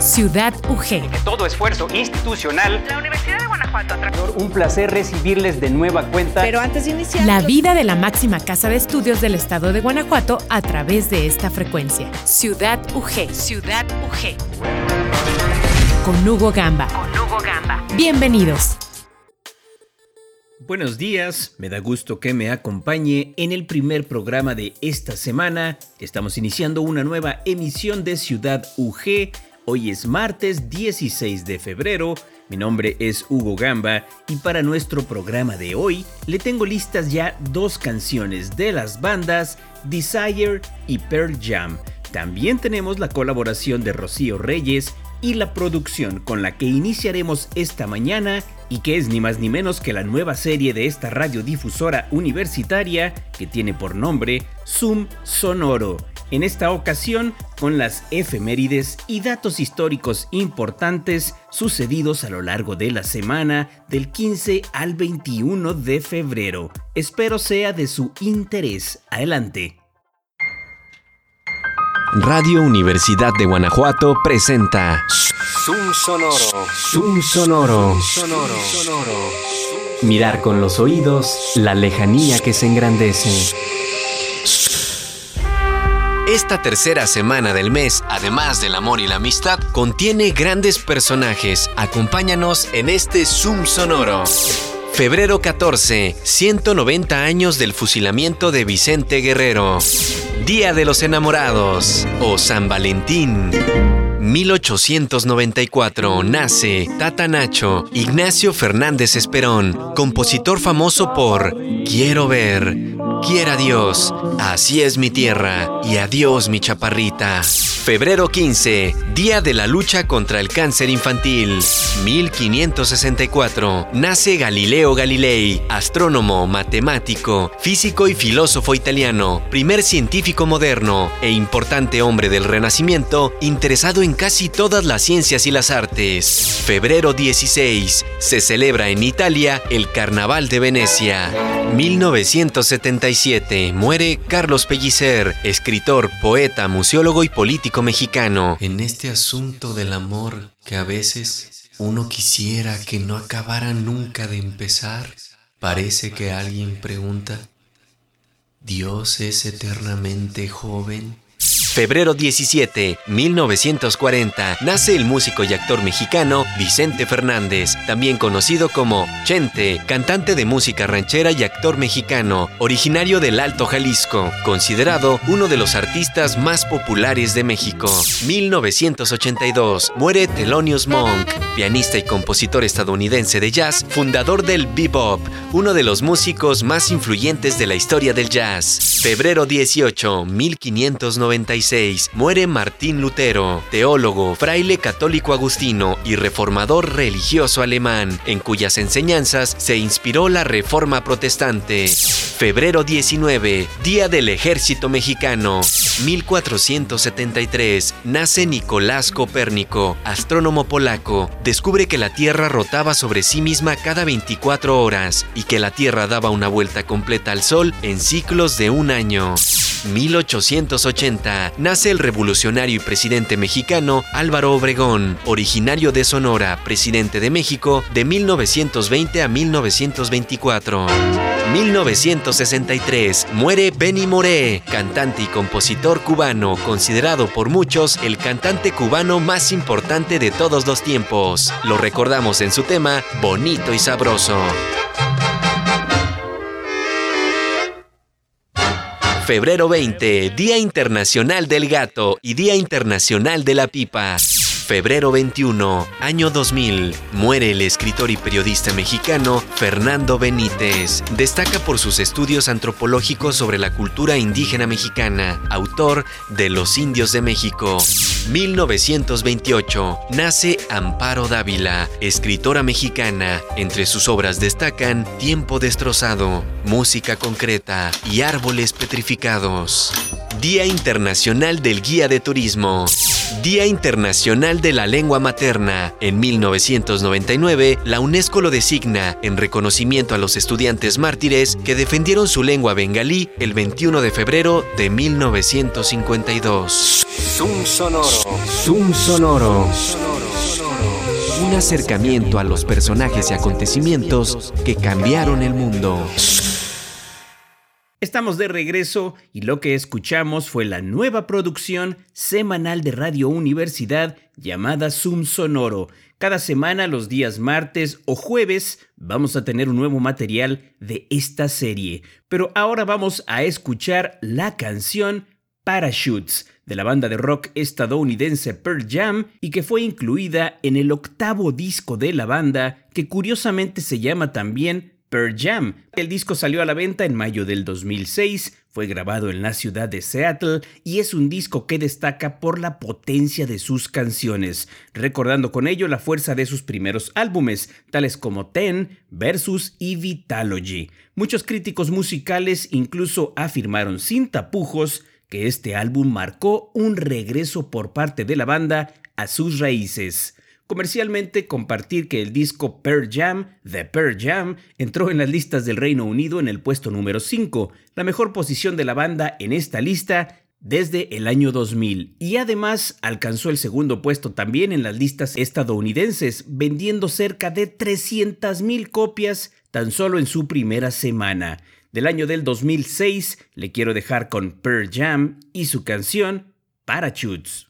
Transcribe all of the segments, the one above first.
Ciudad UG. todo esfuerzo institucional. La Universidad de Guanajuato. Un placer recibirles de nueva cuenta. Pero antes de iniciar. La vida de la máxima casa de estudios del estado de Guanajuato a través de esta frecuencia. Ciudad UG. Ciudad UG. Con Hugo Gamba. Con Hugo Gamba. Bienvenidos. Buenos días, me da gusto que me acompañe en el primer programa de esta semana. Estamos iniciando una nueva emisión de Ciudad UG. Hoy es martes 16 de febrero. Mi nombre es Hugo Gamba y para nuestro programa de hoy le tengo listas ya dos canciones de las bandas Desire y Pearl Jam. También tenemos la colaboración de Rocío Reyes y la producción con la que iniciaremos esta mañana y que es ni más ni menos que la nueva serie de esta radiodifusora universitaria que tiene por nombre Zoom Sonoro. En esta ocasión con las efemérides y datos históricos importantes sucedidos a lo largo de la semana del 15 al 21 de febrero. Espero sea de su interés. Adelante. Radio Universidad de Guanajuato presenta Zoom Sonoro. Zoom Sonoro. Sonoro. Mirar con los oídos la lejanía que se engrandece. Esta tercera semana del mes, además del amor y la amistad, contiene grandes personajes. Acompáñanos en este Zoom Sonoro. Febrero 14, 190 años del fusilamiento de Vicente Guerrero. Día de los Enamorados o San Valentín. 1894 nace Tata Nacho Ignacio Fernández Esperón, compositor famoso por Quiero ver, quiera Dios, así es mi tierra y adiós mi chaparrita. Febrero 15, Día de la lucha contra el cáncer infantil. 1564, nace Galileo Galilei, astrónomo, matemático, físico y filósofo italiano, primer científico moderno e importante hombre del Renacimiento, interesado en casi todas las ciencias y las artes. Febrero 16, se celebra en Italia el Carnaval de Venecia. 1977, muere Carlos Pellicer, escritor, poeta, museólogo y político mexicano. En este asunto del amor que a veces uno quisiera que no acabara nunca de empezar, parece que alguien pregunta, ¿Dios es eternamente joven? Febrero 17, 1940, nace el músico y actor mexicano Vicente Fernández, también conocido como Chente, cantante de música ranchera y actor mexicano, originario del Alto Jalisco, considerado uno de los artistas más populares de México. 1982, muere Thelonious Monk, pianista y compositor estadounidense de jazz, fundador del bebop, uno de los músicos más influyentes de la historia del jazz. Febrero 18, 1596, muere Martín Lutero, teólogo, fraile católico agustino y reformador religioso alemán, en cuyas enseñanzas se inspiró la Reforma Protestante. Febrero 19, Día del Ejército Mexicano. 1473, nace Nicolás Copérnico, astrónomo polaco. Descubre que la Tierra rotaba sobre sí misma cada 24 horas y que la Tierra daba una vuelta completa al Sol en ciclos de un año. 1880, nace el revolucionario y presidente mexicano Álvaro Obregón, originario de Sonora, presidente de México de 1920 a 1924. 1963, muere Benny Moré, cantante y compositor cubano, considerado por muchos el cantante cubano más importante de todos los tiempos. Lo recordamos en su tema Bonito y Sabroso. Febrero 20, Día Internacional del Gato y Día Internacional de la Pipa. Febrero 21, año 2000, muere el escritor y periodista mexicano Fernando Benítez. Destaca por sus estudios antropológicos sobre la cultura indígena mexicana, autor de Los Indios de México. 1928, nace Amparo Dávila, escritora mexicana. Entre sus obras destacan Tiempo destrozado, Música concreta y Árboles petrificados. Día Internacional del Guía de Turismo. Día Internacional de la Lengua Materna. En 1999, la UNESCO lo designa en reconocimiento a los estudiantes mártires que defendieron su lengua bengalí el 21 de febrero de 1952. Zoom sonoro. Zoom sonoro. Un acercamiento a los personajes y acontecimientos que cambiaron el mundo. Estamos de regreso y lo que escuchamos fue la nueva producción semanal de Radio Universidad llamada Zoom Sonoro. Cada semana, los días martes o jueves, vamos a tener un nuevo material de esta serie. Pero ahora vamos a escuchar la canción Parachutes de la banda de rock estadounidense Pearl Jam y que fue incluida en el octavo disco de la banda que curiosamente se llama también Pearl Jam. El disco salió a la venta en mayo del 2006, fue grabado en la ciudad de Seattle y es un disco que destaca por la potencia de sus canciones, recordando con ello la fuerza de sus primeros álbumes, tales como Ten, Versus y Vitalogy. Muchos críticos musicales incluso afirmaron sin tapujos que este álbum marcó un regreso por parte de la banda a sus raíces. Comercialmente, compartir que el disco Pearl Jam, The Pearl Jam, entró en las listas del Reino Unido en el puesto número 5, la mejor posición de la banda en esta lista desde el año 2000 y además alcanzó el segundo puesto también en las listas estadounidenses, vendiendo cerca de 300.000 copias tan solo en su primera semana. Del año del 2006 le quiero dejar con Pearl Jam y su canción Parachutes.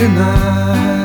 Deny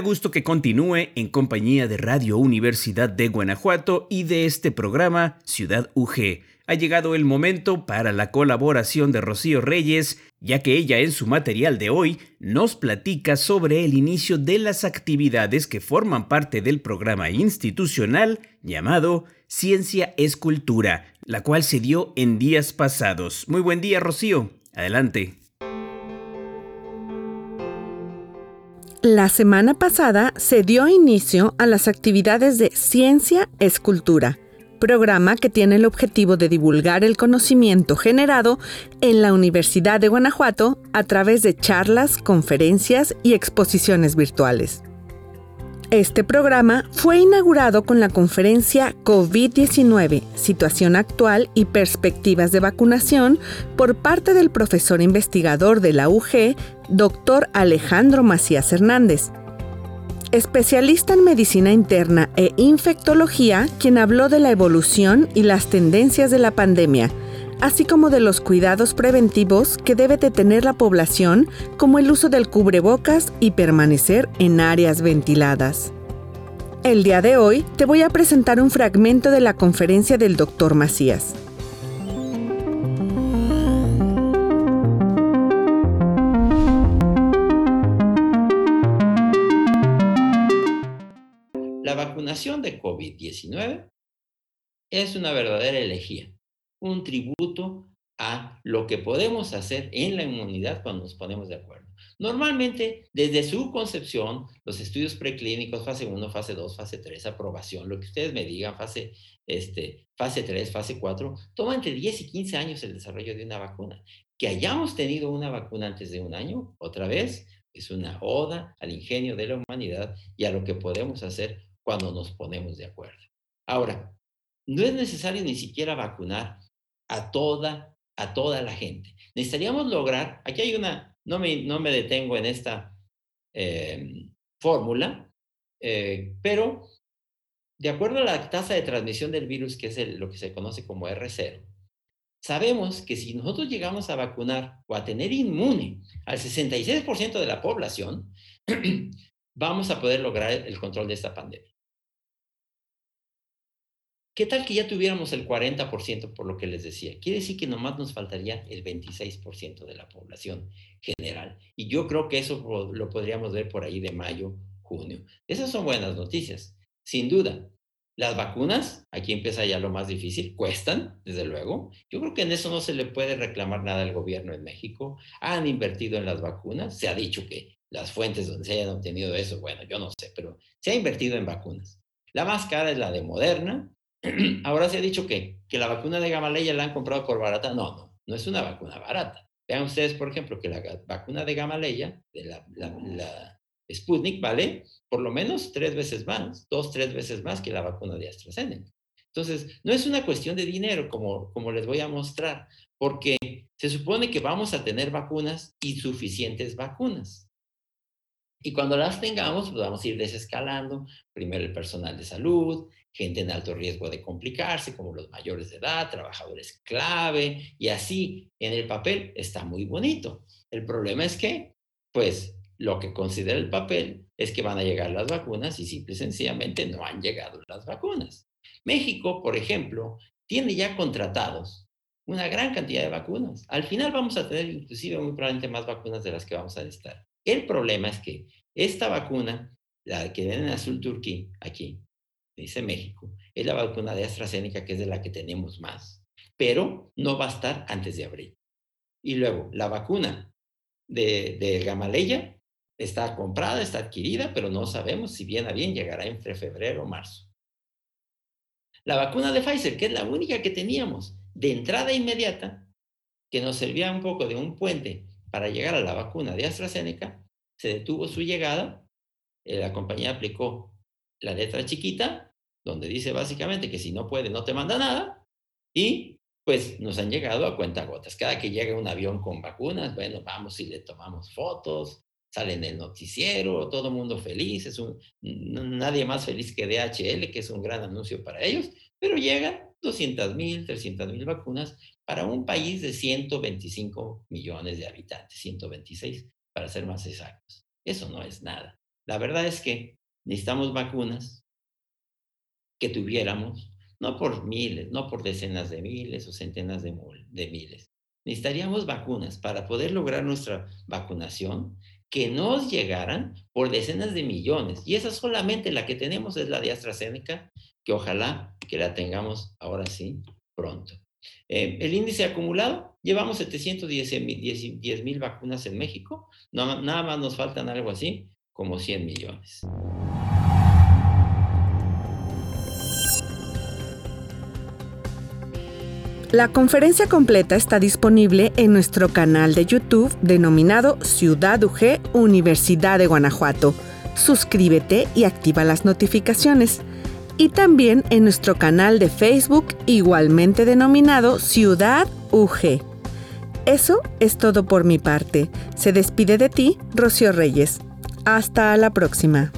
gusto que continúe en compañía de Radio Universidad de Guanajuato y de este programa Ciudad UG. Ha llegado el momento para la colaboración de Rocío Reyes, ya que ella en su material de hoy nos platica sobre el inicio de las actividades que forman parte del programa institucional llamado Ciencia es Cultura, la cual se dio en días pasados. Muy buen día, Rocío. Adelante. La semana pasada se dio inicio a las actividades de Ciencia Escultura, programa que tiene el objetivo de divulgar el conocimiento generado en la Universidad de Guanajuato a través de charlas, conferencias y exposiciones virtuales. Este programa fue inaugurado con la conferencia COVID-19, Situación actual y perspectivas de vacunación por parte del profesor investigador de la UG, doctor Alejandro Macías Hernández. Especialista en medicina interna e infectología, quien habló de la evolución y las tendencias de la pandemia, así como de los cuidados preventivos que debe de tener la población, como el uso del cubrebocas y permanecer en áreas ventiladas. El día de hoy te voy a presentar un fragmento de la conferencia del Dr. Macías. La vacunación de COVID-19 es una verdadera elegía un tributo a lo que podemos hacer en la inmunidad cuando nos ponemos de acuerdo. Normalmente, desde su concepción, los estudios preclínicos, fase 1, fase 2, fase 3, aprobación, lo que ustedes me digan, fase, este, fase 3, fase 4, toma entre 10 y 15 años el desarrollo de una vacuna. Que hayamos tenido una vacuna antes de un año, otra vez, es una oda al ingenio de la humanidad y a lo que podemos hacer cuando nos ponemos de acuerdo. Ahora, no es necesario ni siquiera vacunar a toda, a toda la gente. Necesitaríamos lograr, aquí hay una, no me, no me detengo en esta eh, fórmula, eh, pero de acuerdo a la tasa de transmisión del virus, que es el, lo que se conoce como R0, sabemos que si nosotros llegamos a vacunar o a tener inmune al 66% de la población, vamos a poder lograr el control de esta pandemia. ¿Qué tal que ya tuviéramos el 40% por lo que les decía? Quiere decir que nomás nos faltaría el 26% de la población general. Y yo creo que eso lo podríamos ver por ahí de mayo, junio. Esas son buenas noticias, sin duda. Las vacunas, aquí empieza ya lo más difícil, cuestan, desde luego. Yo creo que en eso no se le puede reclamar nada al gobierno en México. Han invertido en las vacunas. Se ha dicho que las fuentes donde se hayan obtenido eso, bueno, yo no sé, pero se ha invertido en vacunas. La más cara es la de Moderna, Ahora se ha dicho que, que la vacuna de Gamaleya la han comprado por barata. No, no, no es una vacuna barata. Vean ustedes, por ejemplo, que la vacuna de Gamaleya, de la, la, Sputnik, vale por lo menos tres veces más, dos, tres veces más que la vacuna de AstraZeneca. Entonces, no es una cuestión de dinero, como, como les voy a mostrar, porque se supone que vamos a tener vacunas y vacunas. Y cuando las tengamos, pues vamos a ir desescalando, primero el personal de salud, gente en alto riesgo de complicarse, como los mayores de edad, trabajadores clave, y así en el papel está muy bonito. El problema es que, pues, lo que considera el papel es que van a llegar las vacunas y simple y sencillamente no han llegado las vacunas. México, por ejemplo, tiene ya contratados una gran cantidad de vacunas. Al final vamos a tener inclusive muy probablemente más vacunas de las que vamos a necesitar. El problema es que esta vacuna, la que ven en azul turquí, aquí, dice México, es la vacuna de AstraZeneca, que es de la que tenemos más, pero no va a estar antes de abril. Y luego, la vacuna de, de Gamaleya está comprada, está adquirida, pero no sabemos si bien a bien llegará entre febrero o marzo. La vacuna de Pfizer, que es la única que teníamos de entrada inmediata, que nos servía un poco de un puente para llegar a la vacuna de AstraZeneca, se detuvo su llegada, eh, la compañía aplicó la letra chiquita donde dice básicamente que si no puede, no te manda nada, y pues nos han llegado a cuenta gotas. Cada que llega un avión con vacunas, bueno, vamos y le tomamos fotos, sale en el noticiero, todo el mundo feliz, es un, nadie más feliz que DHL, que es un gran anuncio para ellos, pero llegan 200 mil, 300 mil vacunas para un país de 125 millones de habitantes, 126 para ser más exactos. Eso no es nada. La verdad es que necesitamos vacunas que tuviéramos, no por miles, no por decenas de miles o centenas de, de miles. Necesitaríamos vacunas para poder lograr nuestra vacunación que nos llegaran por decenas de millones. Y esa solamente la que tenemos es la de AstraZeneca, que ojalá que la tengamos ahora sí pronto. Eh, el índice acumulado, llevamos 710 mil vacunas en México, no, nada más nos faltan algo así como 100 millones. La conferencia completa está disponible en nuestro canal de YouTube denominado Ciudad UG Universidad de Guanajuato. Suscríbete y activa las notificaciones. Y también en nuestro canal de Facebook igualmente denominado Ciudad UG. Eso es todo por mi parte. Se despide de ti, Rocío Reyes. Hasta la próxima.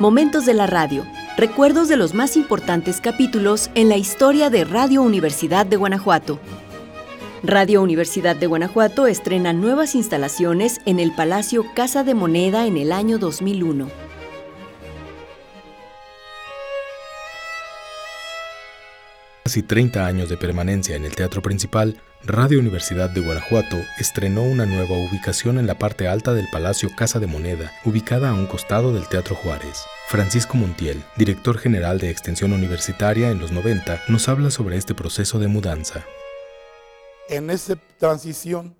Momentos de la radio. Recuerdos de los más importantes capítulos en la historia de Radio Universidad de Guanajuato. Radio Universidad de Guanajuato estrena nuevas instalaciones en el Palacio Casa de Moneda en el año 2001. Casi 30 años de permanencia en el teatro principal, Radio Universidad de Guanajuato estrenó una nueva ubicación en la parte alta del Palacio Casa de Moneda, ubicada a un costado del Teatro Juárez. Francisco Montiel, director general de Extensión Universitaria en los 90, nos habla sobre este proceso de mudanza. En esa transición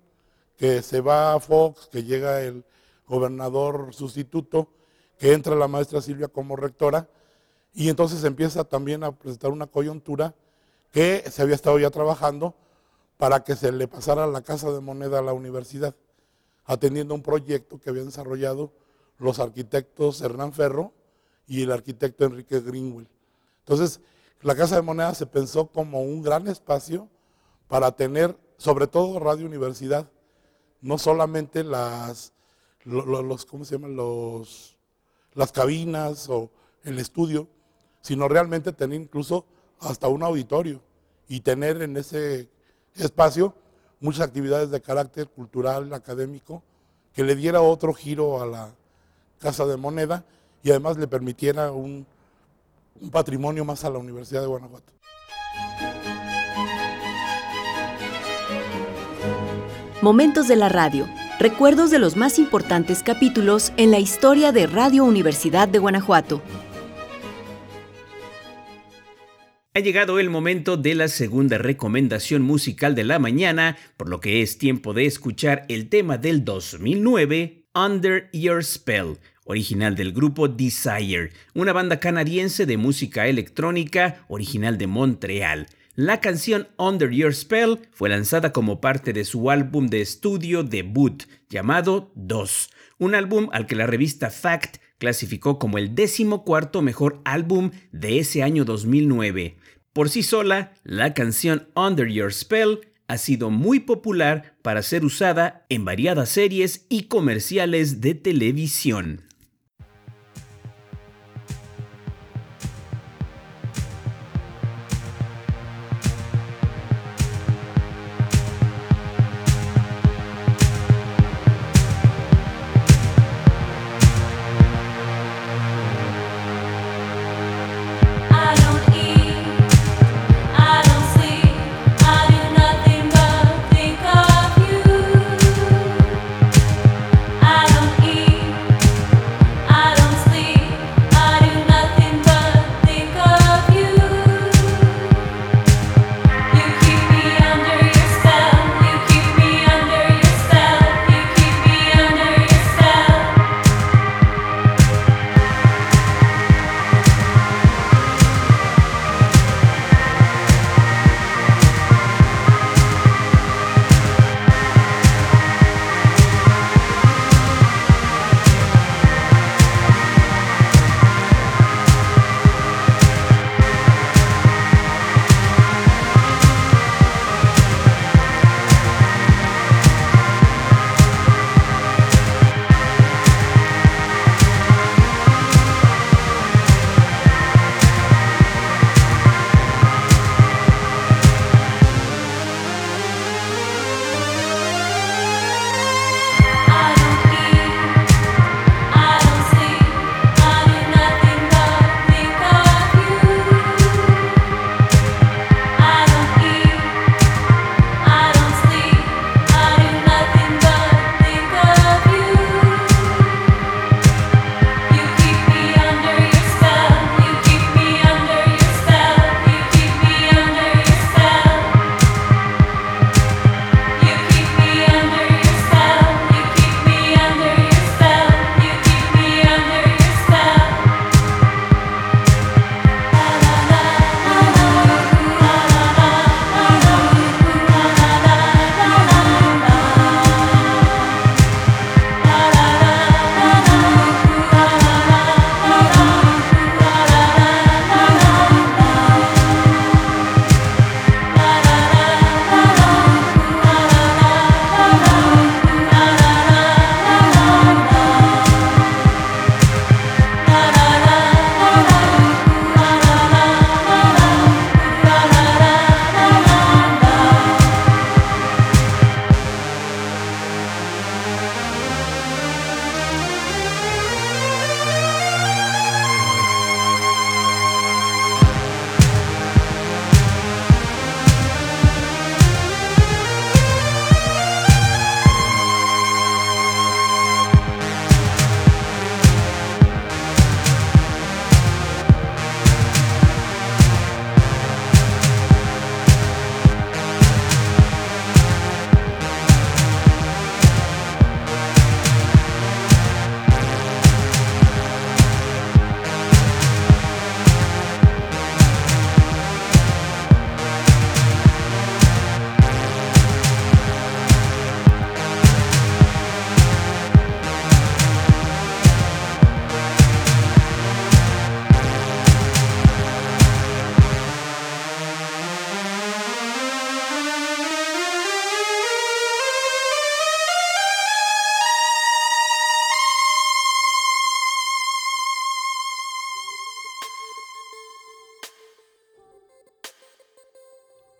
que se va a Fox, que llega el gobernador sustituto, que entra la maestra Silvia como rectora, y entonces empieza también a presentar una coyuntura que se había estado ya trabajando para que se le pasara la casa de moneda a la universidad, atendiendo un proyecto que habían desarrollado los arquitectos Hernán Ferro y el arquitecto Enrique Greenwell. Entonces, la casa de moneda se pensó como un gran espacio para tener, sobre todo Radio Universidad, no solamente las, los, ¿cómo se llaman? Los, las cabinas o el estudio, sino realmente tener incluso hasta un auditorio y tener en ese espacio muchas actividades de carácter cultural, académico, que le diera otro giro a la Casa de Moneda y además le permitiera un, un patrimonio más a la Universidad de Guanajuato. Momentos de la radio. Recuerdos de los más importantes capítulos en la historia de Radio Universidad de Guanajuato. Ha llegado el momento de la segunda recomendación musical de la mañana, por lo que es tiempo de escuchar el tema del 2009, Under Your Spell, original del grupo Desire, una banda canadiense de música electrónica original de Montreal. La canción Under Your Spell fue lanzada como parte de su álbum de estudio debut llamado 2, un álbum al que la revista Fact clasificó como el décimo cuarto mejor álbum de ese año 2009. Por sí sola, la canción Under Your Spell ha sido muy popular para ser usada en variadas series y comerciales de televisión.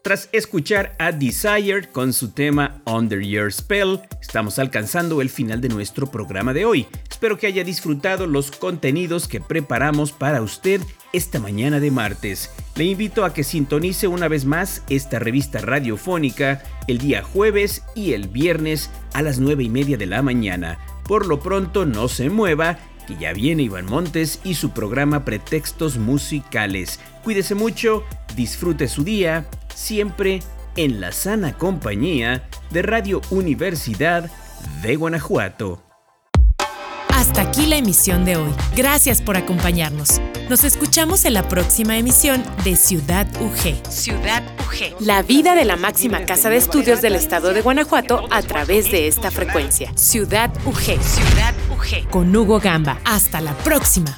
Tras escuchar a Desire con su tema Under Your Spell, estamos alcanzando el final de nuestro programa de hoy. Espero que haya disfrutado los contenidos que preparamos para usted esta mañana de martes. Le invito a que sintonice una vez más esta revista radiofónica el día jueves y el viernes a las 9 y media de la mañana. Por lo pronto no se mueva, que ya viene Iván Montes y su programa Pretextos Musicales. Cuídese mucho, disfrute su día, siempre en la sana compañía de Radio Universidad de Guanajuato. Hasta aquí la emisión de hoy. Gracias por acompañarnos. Nos escuchamos en la próxima emisión de Ciudad UG. Ciudad UG. La vida de la máxima casa de estudios del estado de Guanajuato a través de esta frecuencia. Ciudad UG. Ciudad UG. Con Hugo Gamba. Hasta la próxima.